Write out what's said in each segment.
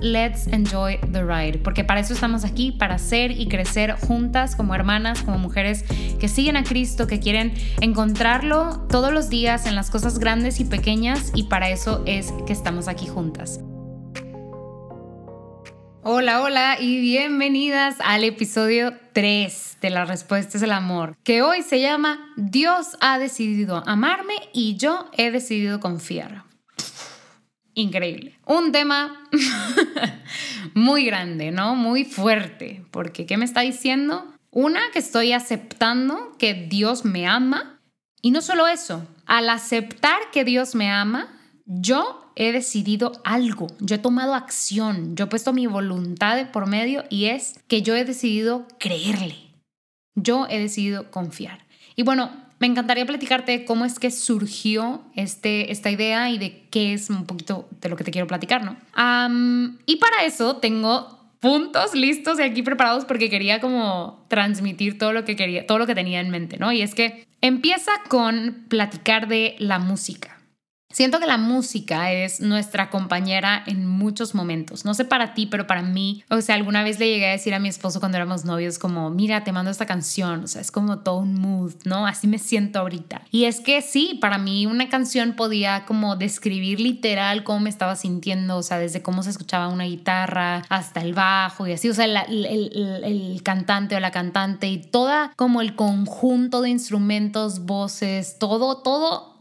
let's enjoy the ride, porque para eso estamos aquí, para ser y crecer juntas como hermanas, como mujeres que siguen a Cristo, que quieren encontrarlo todos los días en las cosas grandes y pequeñas, y para eso es que estamos aquí juntas. Hola, hola y bienvenidas al episodio 3 de La Respuesta es el Amor, que hoy se llama Dios ha decidido amarme y yo he decidido confiar increíble. Un tema muy grande, ¿no? Muy fuerte, porque ¿qué me está diciendo? Una, que estoy aceptando que Dios me ama. Y no solo eso, al aceptar que Dios me ama, yo he decidido algo, yo he tomado acción, yo he puesto mi voluntad por medio y es que yo he decidido creerle. Yo he decidido confiar. Y bueno, me encantaría platicarte cómo es que surgió este, esta idea y de qué es un poquito de lo que te quiero platicar, ¿no? y para eso tengo puntos listos y aquí preparados porque quería como transmitir todo lo que quería, todo lo que tenía en mente, ¿no? Y es que empieza con platicar de la música. Siento que la música es nuestra compañera en muchos momentos. No sé para ti, pero para mí, o sea, alguna vez le llegué a decir a mi esposo cuando éramos novios como, mira, te mando esta canción, o sea, es como todo un mood, ¿no? Así me siento ahorita. Y es que sí, para mí una canción podía como describir literal cómo me estaba sintiendo, o sea, desde cómo se escuchaba una guitarra hasta el bajo y así, o sea, el, el, el cantante o la cantante y toda como el conjunto de instrumentos, voces, todo, todo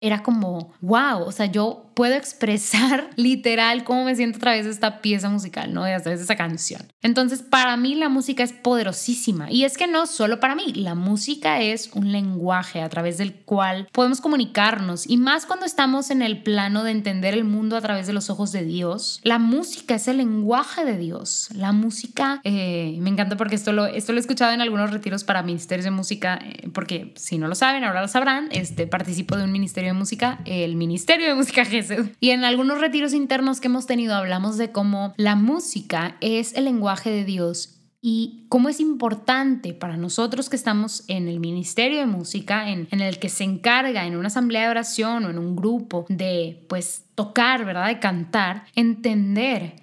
era como, wow, o sea, yo puedo expresar literal cómo me siento a través de esta pieza musical, ¿no? A través de esa canción. Entonces, para mí la música es poderosísima. Y es que no solo para mí, la música es un lenguaje a través del cual podemos comunicarnos. Y más cuando estamos en el plano de entender el mundo a través de los ojos de Dios. La música es el lenguaje de Dios. La música, eh, me encanta porque esto lo, esto lo he escuchado en algunos retiros para ministerios de música, eh, porque si no lo saben, ahora lo sabrán, este, participo de un ministerio de música, el Ministerio de Música Jesús y en algunos retiros internos que hemos tenido hablamos de cómo la música es el lenguaje de Dios y cómo es importante para nosotros que estamos en el Ministerio de Música, en, en, el que se encarga en una asamblea de oración o en un grupo de, pues, tocar, ¿verdad? De cantar, entender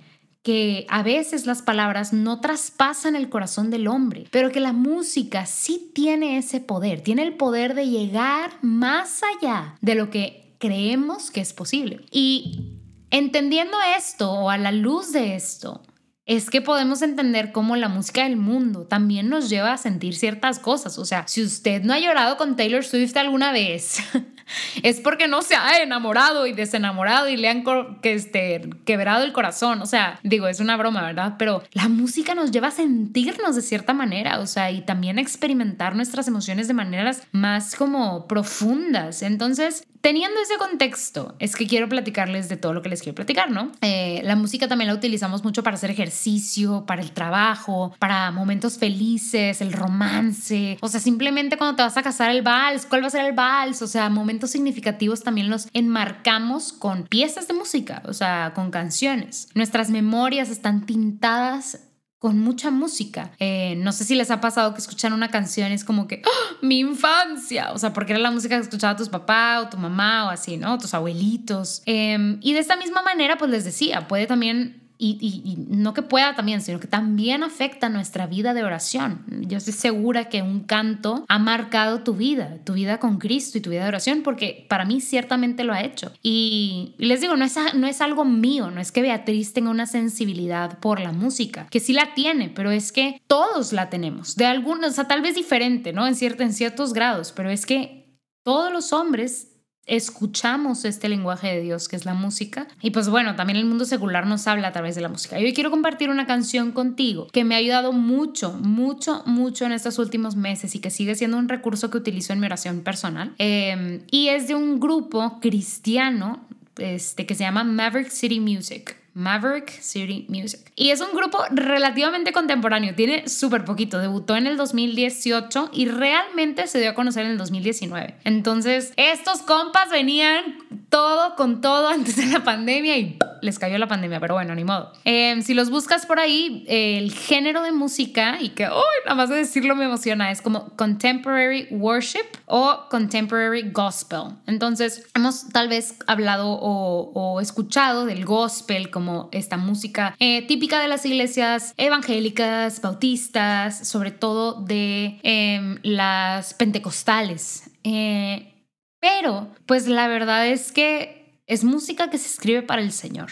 que a veces las palabras no traspasan el corazón del hombre, pero que la música sí tiene ese poder, tiene el poder de llegar más allá de lo que creemos que es posible. Y entendiendo esto o a la luz de esto, es que podemos entender cómo la música del mundo también nos lleva a sentir ciertas cosas. O sea, si usted no ha llorado con Taylor Swift alguna vez, es porque no se ha enamorado y desenamorado y le han que este, quebrado el corazón. O sea, digo, es una broma, ¿verdad? Pero la música nos lleva a sentirnos de cierta manera, o sea, y también a experimentar nuestras emociones de maneras más como profundas. Entonces, Teniendo ese contexto, es que quiero platicarles de todo lo que les quiero platicar, ¿no? Eh, la música también la utilizamos mucho para hacer ejercicio, para el trabajo, para momentos felices, el romance, o sea, simplemente cuando te vas a casar el vals, ¿cuál va a ser el vals? O sea, momentos significativos también los enmarcamos con piezas de música, o sea, con canciones. Nuestras memorias están tintadas con mucha música. Eh, no sé si les ha pasado que escuchan una canción es como que ¡Ah! mi infancia, o sea, porque era la música que escuchaba tus papás o tu mamá o así, ¿no? Tus abuelitos. Em, y de esta misma manera, pues les decía, puede también y, no que pueda también, sino que también afecta nuestra vida de oración. Yo estoy segura que un canto ha marcado tu vida, tu vida con Cristo y tu vida de oración, porque para mí ciertamente lo ha hecho. Y, les digo, no es, no es algo mío, no es que Beatriz tenga una sensibilidad por la música, que sí la tiene, pero es que todos la tenemos, de algunos, o sea, tal vez diferente, ¿no? En, cierto, en ciertos grados, pero es que todos los hombres escuchamos este lenguaje de Dios que es la música. Y pues bueno, también el mundo secular nos habla a través de la música. Y hoy quiero compartir una canción contigo que me ha ayudado mucho, mucho, mucho en estos últimos meses y que sigue siendo un recurso que utilizo en mi oración personal. Em, y es de un grupo cristiano este, que se llama Maverick City Music. Maverick City Music. Y es un grupo relativamente contemporáneo, tiene súper poquito, debutó en el 2018 y realmente se dio a conocer en el 2019. Entonces, estos compas venían todo con todo antes de la pandemia y les cayó la pandemia, pero bueno, ni modo. Em, si los buscas por ahí, el género de música, y que, uy, nada más de decirlo me emociona, es como contemporary worship o contemporary gospel. Entonces, hemos tal vez hablado o, o escuchado del gospel como como esta música eh, típica de las iglesias evangélicas, bautistas, sobre todo de em, las pentecostales. Eh, pero, pues la verdad es que es música que se escribe para el Señor.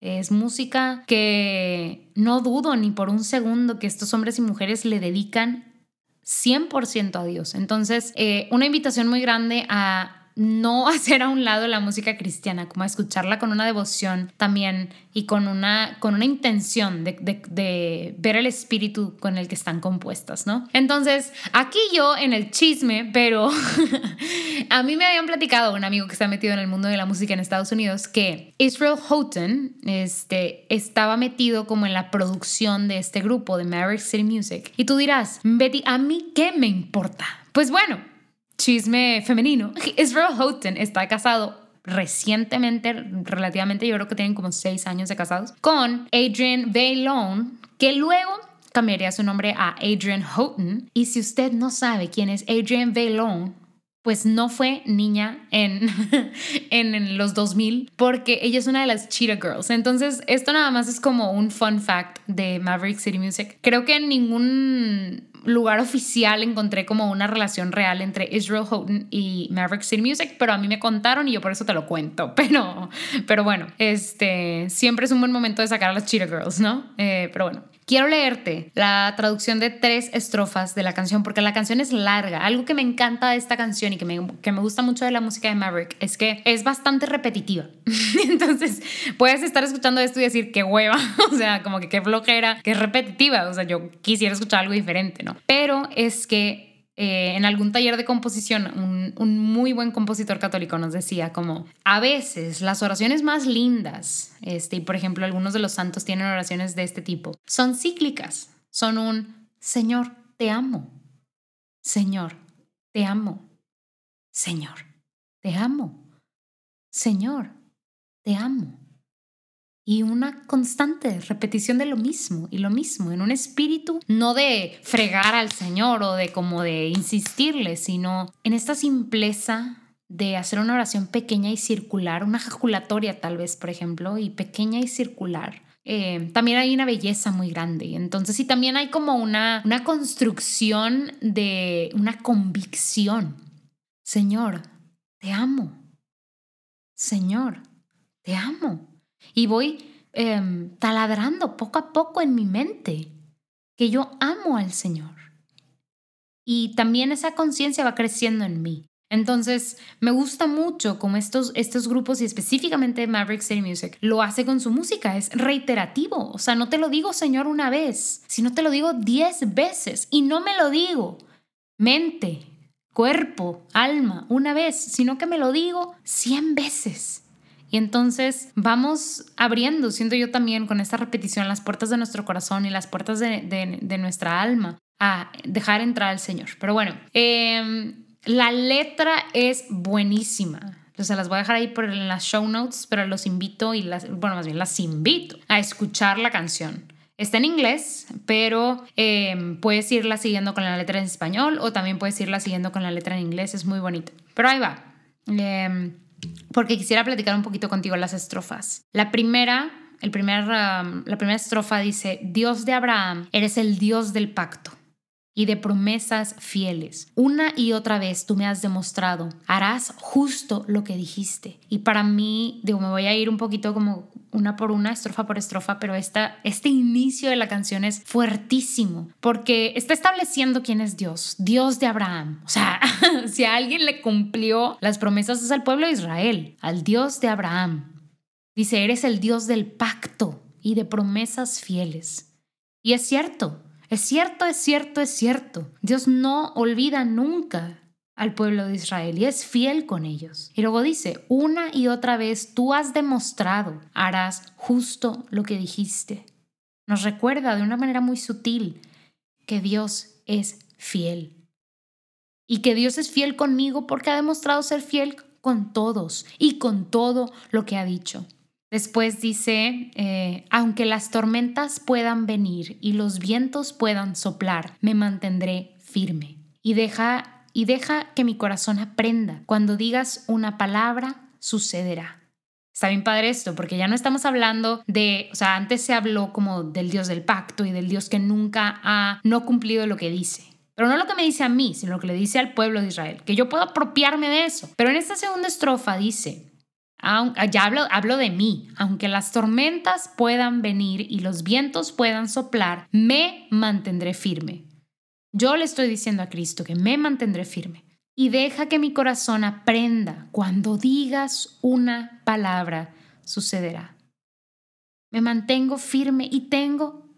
Es música que no dudo ni por un segundo que estos hombres y mujeres le dedican 100% a Dios. Entonces, eh, una invitación muy grande a no hacer a un lado la música cristiana, como escucharla con una devoción también y con una, con una intención de, de, ver el espíritu con el que están compuestas, ¿no? Entonces, aquí yo en el chisme, pero a mí me habían platicado un amigo que está metido en el mundo de la música en Estados Unidos que Israel Houghton este, estaba metido como en la producción de este grupo de Maverick City Music. Y tú dirás, Betty, ¿a mí qué me importa? Pues bueno, chisme femenino, Israel Houghton está casado recientemente, relativamente, yo creo que tienen como seis años de casados, con Adrian Bailon, que luego cambiaría su nombre a Adrian Houghton. Y si usted no sabe quién es Adrian Bailon, pues no fue niña en, en, los 2000 porque ella es una de las Cheetah Girls. Entonces, esto nada más es como un fun fact de Maverick City Music. Creo que en ningún lugar oficial encontré como una relación real entre Israel Houghton y Maverick City Music, pero a mí me contaron y yo por eso te lo cuento. Pero, pero bueno, este, siempre es un buen momento de sacar a las Cheetah Girls, ¿no? Eh, pero bueno, Quiero leerte la traducción de tres estrofas de la canción porque la canción es larga. Algo que me encanta de esta canción y que me, que me gusta mucho de la música de Maverick es que es bastante repetitiva. Entonces puedes estar escuchando esto y decir qué hueva, o sea, como que qué flojera, que es repetitiva. O sea, yo quisiera escuchar algo diferente, ¿no? Pero es que eh, en algún taller de composición, un, un, muy buen compositor católico nos decía como, a veces las oraciones más lindas, este, y por ejemplo algunos de los santos tienen oraciones de este tipo, son cíclicas, son un, Señor, te amo, Señor, te amo, Señor, te amo, Señor, te amo y una constante repetición de lo mismo y lo mismo, en un espíritu no de fregar al Señor o de como de insistirle, sino en esta simpleza de hacer una oración pequeña y circular, una ejaculatoria tal vez, por ejemplo, y pequeña y circular. Eh, también hay una belleza muy grande. Entonces, y también hay como una, una construcción de una convicción. Señor, te amo. Señor, te amo. Y voy em, taladrando poco a poco en mi mente que yo amo al Señor. Y también esa conciencia va creciendo en mí. Entonces, me gusta mucho como estos, estos grupos y específicamente Maverick City Music lo hace con su música. Es reiterativo. O sea, no te lo digo, Señor, una vez, sino te lo digo diez veces. Y no me lo digo mente, cuerpo, alma, una vez, sino que me lo digo cien veces. Y entonces vamos abriendo, siento yo también con esta repetición, las puertas de nuestro corazón y las puertas de, nuestra alma a dejar entrar al Señor. Pero bueno, em, la letra es buenísima. O sea, las voy a dejar ahí por en las show notes, pero los invito y las, bueno, más bien las invito a escuchar la canción. Está en inglés, pero em, puedes irla siguiendo con la letra en español o también puedes irla siguiendo con la letra en inglés, es muy bonito. Pero ahí va. Eh, porque quisiera platicar un poquito contigo las estrofas. La primera el primer, la primera estrofa dice, Dios de Abraham, eres el Dios del pacto y de promesas fieles. Una y otra vez tú me has demostrado, harás justo lo que dijiste. Y para mí, digo, me voy a ir un poquito como una por una, estrofa por estrofa, pero esta, este inicio de la canción es fuertísimo porque está estableciendo quién es Dios, Dios de Abraham. O sea, si a alguien le cumplió las promesas es al pueblo de Israel, al Dios de Abraham. Dice, eres el Dios del pacto y de promesas fieles. Y es cierto, es cierto, es cierto, es cierto. Dios no olvida nunca al pueblo de Israel y es fiel con ellos. Y luego dice, una y otra vez tú has demostrado, harás justo lo que dijiste. Nos recuerda de una manera muy sutil que Dios es fiel. Y que Dios es fiel conmigo porque ha demostrado ser fiel con todos y con todo lo que ha dicho. Después dice, eh, aunque las tormentas puedan venir y los vientos puedan soplar, me mantendré firme. Y deja, y deja que mi corazón aprenda. Cuando digas una palabra, sucederá. Está bien padre esto, porque ya no estamos hablando de, o sea, antes se habló como del Dios del pacto y del Dios que nunca ha no cumplido lo que dice. Pero no lo que me dice a mí, sino lo que le dice al pueblo de Israel, que yo puedo apropiarme de eso. Pero en esta segunda estrofa dice, ya hablo, hablo de mí, aunque las tormentas puedan venir y los vientos puedan soplar, me mantendré firme. Yo le estoy diciendo a Cristo que me mantendré firme. Y deja que mi corazón aprenda, cuando digas una palabra, sucederá. Me mantengo firme y tengo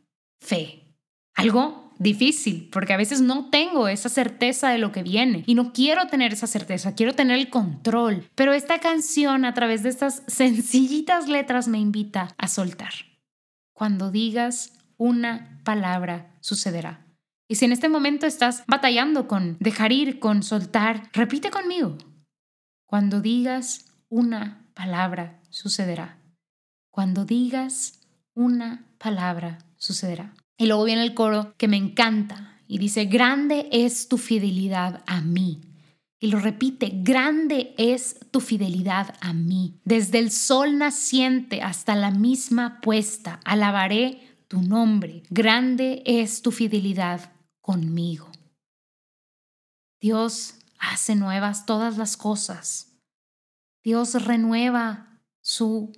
fe. Algo difícil, porque a veces no tengo esa certeza de lo que viene y no quiero tener esa certeza, quiero tener el control. Pero esta canción a través de estas sencillitas letras me invita a soltar. Cuando digas una palabra, sucederá. Y si en este momento estás batallando con dejar ir, con soltar, repite conmigo. Cuando digas una palabra, sucederá. Cuando digas una palabra, sucederá. Y luego viene el coro que me encanta y dice, grande es tu fidelidad a mí. Y lo repite, grande es tu fidelidad a mí. Desde el sol naciente hasta la misma puesta, alabaré tu nombre. Grande es tu fidelidad conmigo. Dios hace nuevas todas las cosas. Dios renueva su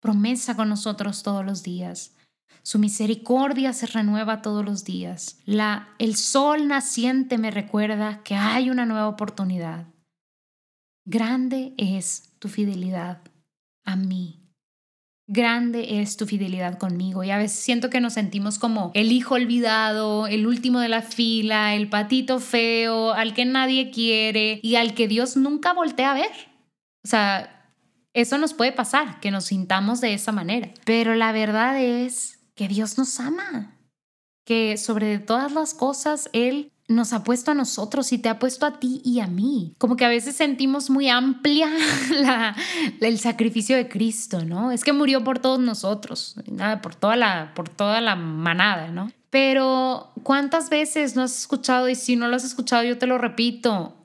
promesa con nosotros todos los días. Su misericordia se renueva todos los días. La, el sol naciente me recuerda que hay una nueva oportunidad. Grande es tu fidelidad a mí. Grande es tu fidelidad conmigo. Y a veces siento que nos sentimos como el hijo olvidado, el último de la fila, el patito feo, al que nadie quiere y al que Dios nunca voltea a ver. O sea, eso nos puede pasar, que nos sintamos de esa manera. Pero la verdad es que Dios nos ama, que sobre todas las cosas Él nos ha puesto a nosotros y te ha puesto a ti y a mí. Como que a veces sentimos muy amplia el sacrificio de Cristo, ¿no? Es que murió por todos nosotros, por toda la, por toda la manada, ¿no? Pero ¿cuántas veces no has escuchado? Y si no lo has escuchado, yo te lo repito.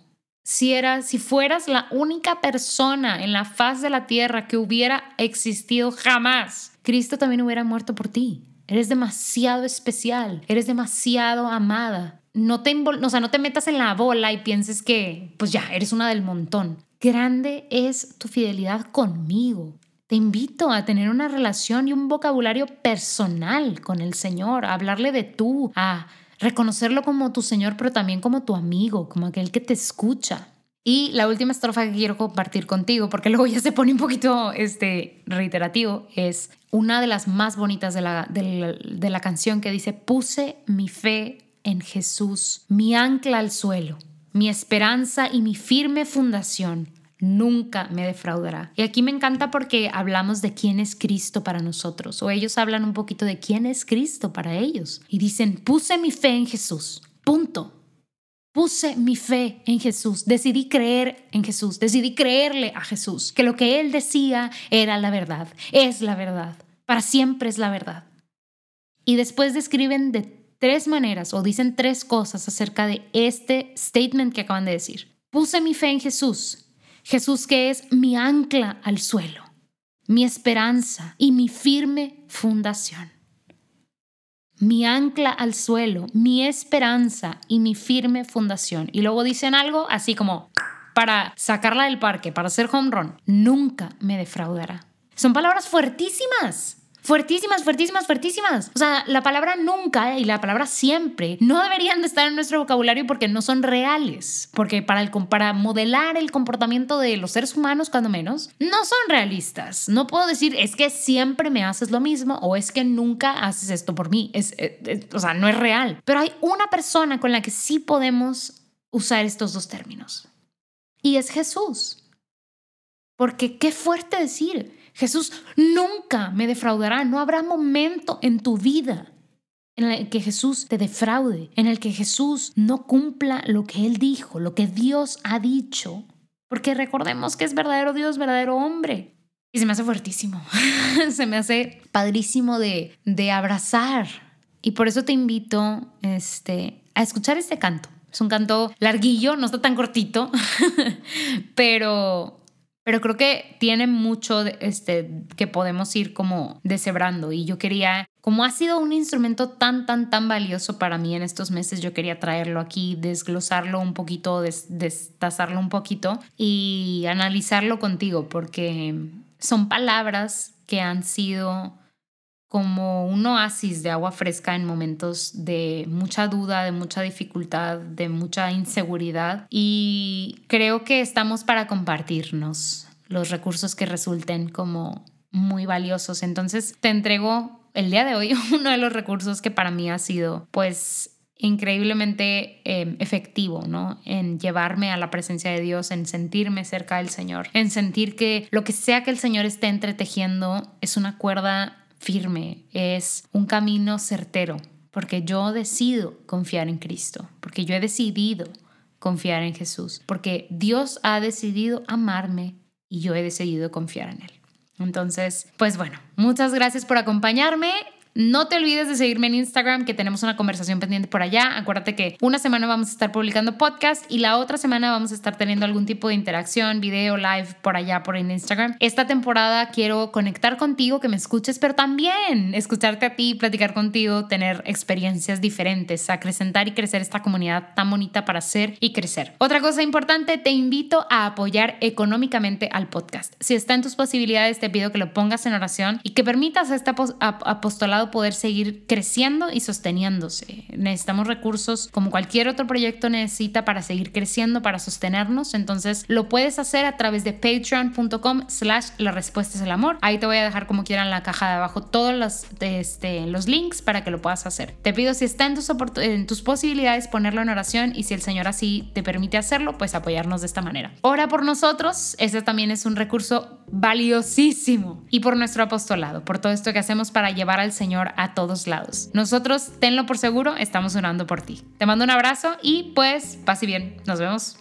Si, era, si fueras la única persona en la faz de la tierra que hubiera existido jamás, Cristo también hubiera muerto por ti. Eres demasiado especial, eres demasiado amada. No te, o sea, no te metas en la bola y pienses que, pues ya, eres una del montón. Grande es tu fidelidad conmigo. Te invito a tener una relación y un vocabulario personal con el Señor, a hablarle de tú, a reconocerlo como tu Señor, pero también como tu amigo, como aquel que te escucha. Y la última estrofa que quiero compartir contigo, porque luego ya se pone un poquito este, reiterativo, es una de las más bonitas de la, de la canción que dice, puse mi fe en Jesús, mi ancla al suelo, mi esperanza y mi firme fundación nunca me defraudará. Y aquí me encanta porque hablamos de quién es Cristo para nosotros, o ellos hablan un poquito de quién es Cristo para ellos, y dicen, puse mi fe en Jesús, punto. Puse mi fe en Jesús, decidí creer en Jesús, decidí creerle a Jesús, que lo que Él decía era la verdad, es la verdad, para siempre es la verdad. Y después describen de tres maneras o dicen tres cosas acerca de este statement que acaban de decir. Puse mi fe en Jesús, Jesús que es mi ancla al suelo, mi esperanza y mi firme fundación. Mi ancla al suelo, mi esperanza y mi firme fundación. Y luego dicen algo así como para sacarla del parque, para hacer home run. Nunca me defraudará. Son palabras fuertísimas. Fuertísimas, fuertísimas, fuertísimas. O sea, la palabra nunca y la palabra siempre no deberían de estar en nuestro vocabulario porque no son reales. Porque para, el, para modelar el comportamiento de los seres humanos, cuando menos, no son realistas. No puedo decir es que siempre me haces lo mismo o es que nunca haces esto por mí. Es, eh, o sea, no es real. Pero hay una persona con la que sí podemos usar estos dos términos. Y es Jesús. Porque qué fuerte decir Jesús nunca me defraudará. No habrá momento en tu vida en el que Jesús te defraude, en el que Jesús no cumpla lo que Él dijo, lo que Dios ha dicho. Porque recordemos que es verdadero Dios, verdadero hombre. Y se me hace fuertísimo, se me hace padrísimo de, de abrazar. Y por eso te invito este, a escuchar este canto. Es un canto larguillo, no está tan cortito, pero pero creo que tiene mucho este, que podemos ir como deshebrando. Y yo quería, como ha sido un instrumento tan, tan, tan valioso para mí en estos meses, yo quería traerlo aquí, desglosarlo un poquito, des, destazarlo un poquito y analizarlo contigo porque son palabras que han sido como un oasis de agua fresca en momentos de mucha duda, de mucha dificultad, de mucha inseguridad. Y creo que estamos para compartirnos los recursos que resulten como muy valiosos. Entonces te entrego el día de hoy uno de los recursos que para mí ha sido pues increíblemente em, efectivo, ¿no? En llevarme a la presencia de Dios, en sentirme cerca del Señor, en sentir que lo que sea que el Señor esté entretejiendo es una cuerda firme, es un camino certero, porque yo decido confiar en Cristo, porque yo he decidido confiar en Jesús, porque Dios ha decidido amarme y yo he decidido confiar en Él. Entonces, pues bueno, muchas gracias por acompañarme. No te olvides de seguirme en Instagram, que tenemos una conversación pendiente por allá. Acuérdate que una semana vamos a estar publicando podcast y la otra semana vamos a estar teniendo algún tipo de interacción, video, live por allá, por Instagram. Esta temporada quiero conectar contigo, que me escuches, pero también escucharte a ti, platicar contigo, tener experiencias diferentes, acrecentar y crecer esta comunidad tan bonita para ser y crecer. Otra cosa importante, te invito a apoyar económicamente al podcast. Si está en tus posibilidades, te pido que lo pongas en oración y que permitas este apostolado poder seguir creciendo y sosteniéndose. Necesitamos recursos como cualquier otro proyecto necesita para seguir creciendo, para sostenernos. Entonces lo puedes hacer a través de patreon.com slash la respuesta es el amor. Ahí te voy a dejar como quieran en la caja de abajo todos los, este, los links para que lo puedas hacer. Te pido si está en tus, en tus posibilidades ponerlo en oración y si el Señor así te permite hacerlo, pues apoyarnos de esta manera. Ora por nosotros, ese también es un recurso valiosísimo y por nuestro apostolado, por todo esto que hacemos para llevar al Señor a todos lados. Nosotros, tenlo por seguro, estamos orando por ti. Te mando un abrazo y pues, pase bien. Nos vemos.